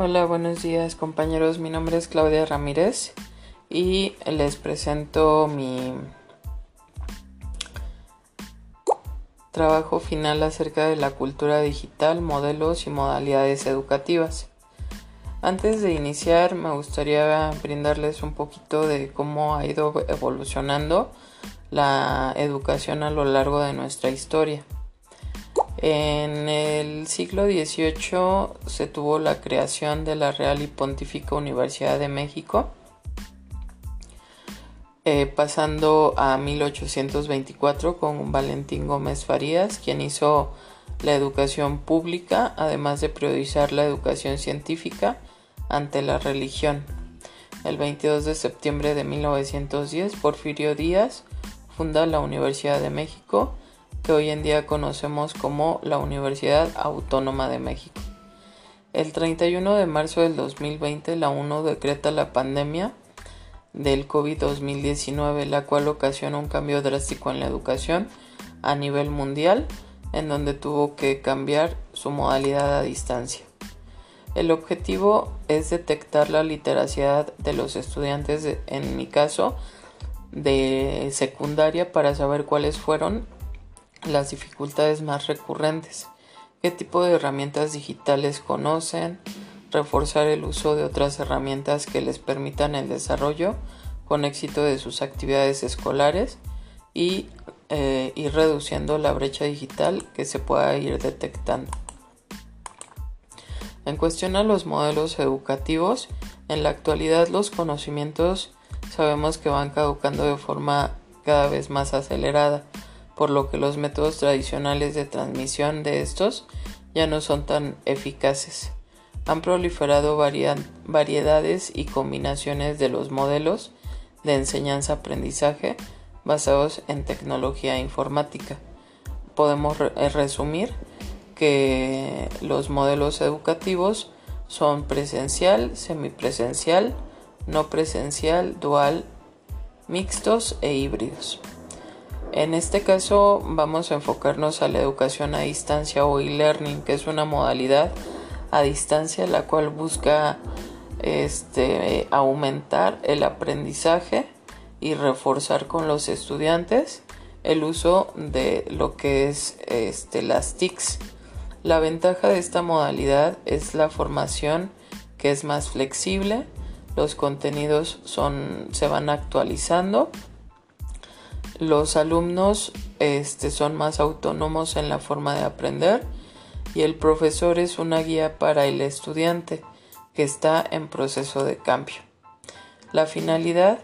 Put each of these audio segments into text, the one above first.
Hola, buenos días compañeros. Mi nombre es Claudia Ramírez y les presento mi trabajo final acerca de la cultura digital, modelos y modalidades educativas. Antes de iniciar me gustaría brindarles un poquito de cómo ha ido evolucionando la educación a lo largo de nuestra historia. En el siglo XVIII se tuvo la creación de la Real y Pontífica Universidad de México, eh, pasando a 1824 con Valentín Gómez Farías, quien hizo la educación pública, además de priorizar la educación científica ante la religión. El 22 de septiembre de 1910, Porfirio Díaz funda la Universidad de México, que hoy en día conocemos como la Universidad Autónoma de México. El 31 de marzo del 2020 la UNO decreta la pandemia del COVID-2019, la cual ocasiona un cambio drástico en la educación a nivel mundial, en donde tuvo que cambiar su modalidad a distancia. El objetivo es detectar la literacidad de los estudiantes, en mi caso, de secundaria para saber cuáles fueron las dificultades más recurrentes, qué tipo de herramientas digitales conocen, reforzar el uso de otras herramientas que les permitan el desarrollo con éxito de sus actividades escolares y eh, ir reduciendo la brecha digital que se pueda ir detectando. En cuestión a los modelos educativos, en la actualidad los conocimientos sabemos que van caducando de forma cada vez más acelerada por lo que los métodos tradicionales de transmisión de estos ya no son tan eficaces. Han proliferado variedades y combinaciones de los modelos de enseñanza-aprendizaje basados en tecnología informática. Podemos eh, resumir que los modelos educativos son presencial, semipresencial, no presencial, dual, mixtos e híbridos. En este caso vamos a enfocarnos a la educación a distancia o e-learning, que es una modalidad a distancia la cual busca este, aumentar el aprendizaje y reforzar con los estudiantes el uso de lo que es este, las TICs. La ventaja de esta modalidad es la formación que es más flexible, los contenidos son, se van actualizando los alumnos este, son más autónomos en la forma de aprender y el profesor es una guía para el estudiante que está en proceso de cambio. La finalidad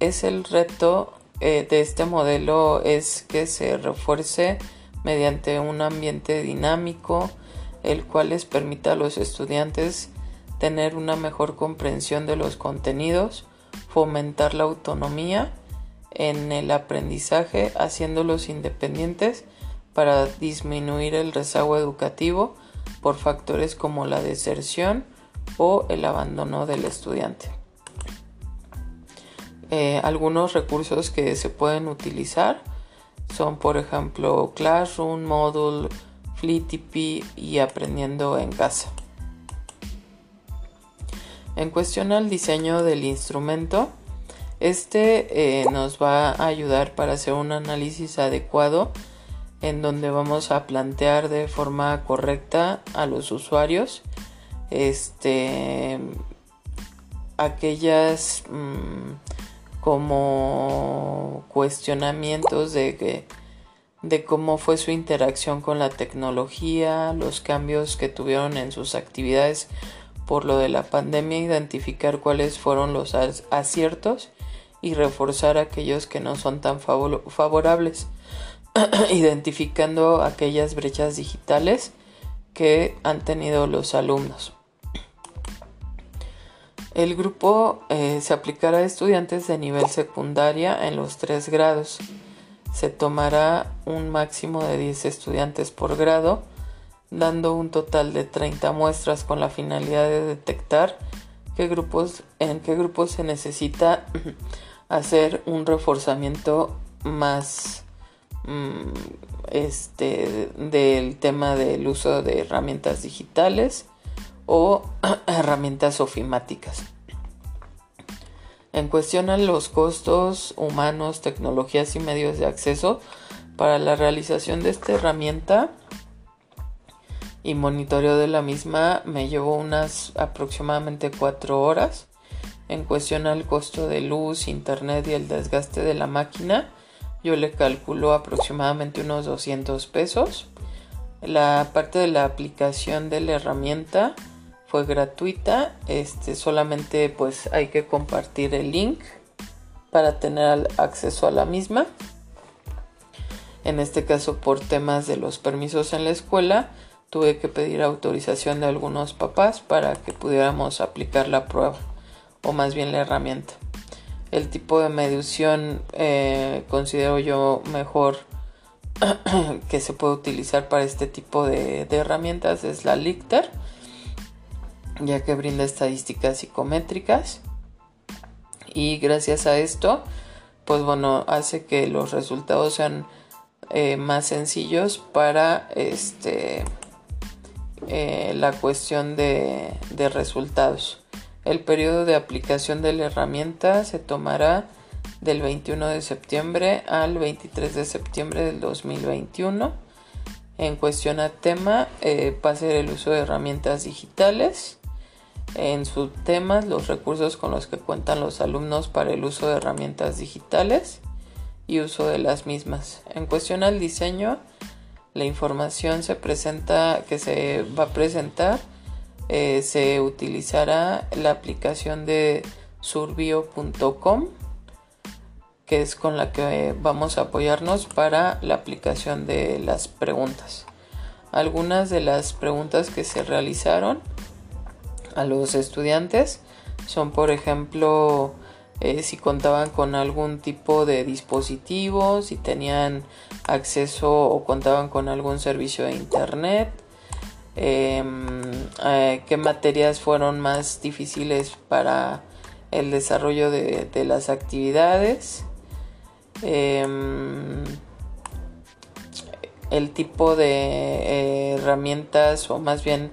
es el reto eh, de este modelo es que se refuerce mediante un ambiente dinámico el cual les permita a los estudiantes tener una mejor comprensión de los contenidos, fomentar la autonomía en el aprendizaje haciéndolos independientes para disminuir el rezago educativo por factores como la deserción o el abandono del estudiante. Eh, algunos recursos que se pueden utilizar son por ejemplo Classroom, Moodle, Flippy y Aprendiendo en casa. En cuestión al diseño del instrumento, este eh, nos va a ayudar para hacer un análisis adecuado en donde vamos a plantear de forma correcta a los usuarios este aquellas mm, como cuestionamientos de de cómo fue su interacción con la tecnología, los cambios que tuvieron en sus actividades por lo de la pandemia, identificar cuáles fueron los aciertos y reforzar aquellos que no son tan favorables, identificando aquellas brechas digitales que han tenido los alumnos. El grupo eh, se aplicará a estudiantes de nivel secundaria en los tres grados. Se tomará un máximo de 10 estudiantes por grado, dando un total de 30 muestras con la finalidad de detectar qué grupos, en qué grupos se necesita hacer un reforzamiento más mm, este del tema del uso de herramientas digitales o herramientas ofimáticas. En cuestión a los costos humanos, tecnologías y medios de acceso para la realización de esta herramienta y monitoreo de la misma me llevó unas aproximadamente 4 horas. En cuestión al costo de luz, internet y el desgaste de la máquina, yo le calculo aproximadamente unos 200 pesos. La parte de la aplicación de la herramienta fue gratuita. Este solamente pues hay que compartir el link para tener acceso a la misma. En este caso por temas de los permisos en la escuela tuve que pedir autorización de algunos papás para que pudiéramos aplicar la prueba o más bien la herramienta. El tipo de medición eh, considero yo mejor que se puede utilizar para este tipo de, herramientas es la Lichter ya que brinda estadísticas psicométricas y gracias a esto pues bueno hace que los resultados sean eh, más sencillos para este eh, la cuestión de, de resultados el periodo de aplicación de la herramienta se tomará del 21 de septiembre al 23 de septiembre del 2021 en cuestión a tema eh, va a ser el uso de herramientas digitales en sus temas los recursos con los que cuentan los alumnos para el uso de herramientas digitales y uso de las mismas. En cuestión al diseño, la información se presenta que se va a presentar eh, se utilizará la aplicación de surbio.com que es con la que vamos a apoyarnos para la aplicación de las preguntas. Algunas de las preguntas que se realizaron a los estudiantes son por ejemplo eh, si contaban con algún tipo de dispositivo, si tenían acceso o contaban con algún servicio de internet, em, eh, qué materias fueron más difíciles para el desarrollo de, las actividades, em, el tipo de eh, herramientas o más bien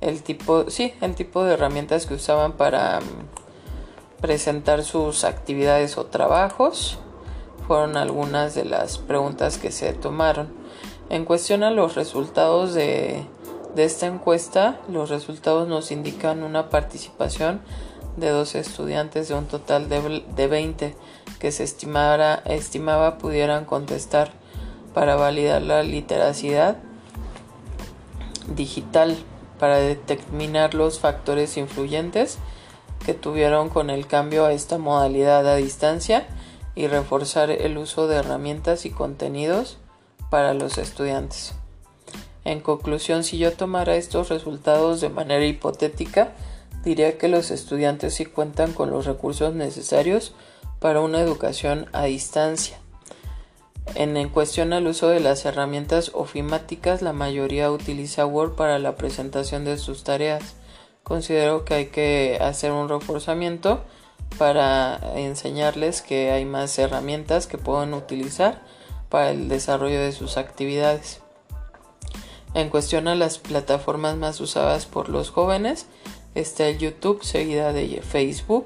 el tipo, sí, el tipo de herramientas que usaban para mm, presentar sus actividades o trabajos fueron algunas de las preguntas que se tomaron. En cuestión a los resultados de, de esta encuesta, los resultados nos indican una participación de dos estudiantes de un total de, de 20 que se estimara, estimaba pudieran contestar para validar la literacidad digital para determinar los factores influyentes que tuvieron con el cambio a esta modalidad a distancia y reforzar el uso de herramientas y contenidos para los estudiantes. En conclusión, si yo tomara estos resultados de manera hipotética, diría que los estudiantes sí cuentan con los recursos necesarios para una educación a distancia en cuestión al uso de las herramientas ofimáticas, la mayoría utiliza Word para la presentación de sus tareas. Considero que hay que hacer un reforzamiento para enseñarles que hay más herramientas que pueden utilizar para el desarrollo de sus actividades. En cuestión a las plataformas más usadas por los jóvenes, está el YouTube seguida de Facebook,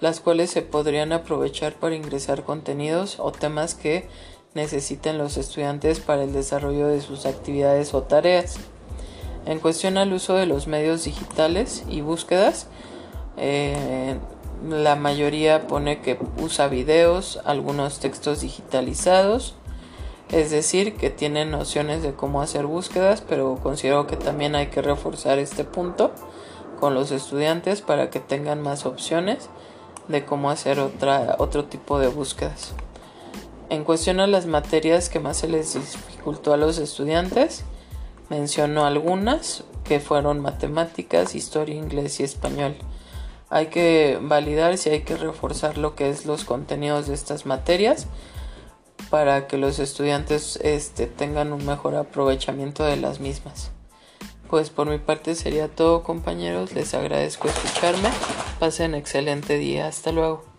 las cuales se podrían aprovechar para ingresar contenidos o temas que necesiten los estudiantes para el desarrollo de sus actividades o tareas. En cuestión al uso de los medios digitales y búsquedas, eh, la mayoría pone que usa videos, algunos textos digitalizados, es decir, que tienen nociones de cómo hacer búsquedas, pero considero que también hay que reforzar este punto con los estudiantes para que tengan más opciones de cómo hacer otra, otro tipo de búsquedas. En cuestión a las materias que más se les dificultó a los estudiantes, mencionó algunas que fueron matemáticas, historia, inglés y español. Hay que validar si hay que reforzar lo que es los contenidos de estas materias para que los estudiantes este, tengan un mejor aprovechamiento de las mismas. Pues por mi parte sería todo compañeros, les agradezco escucharme, pasen excelente día, hasta luego.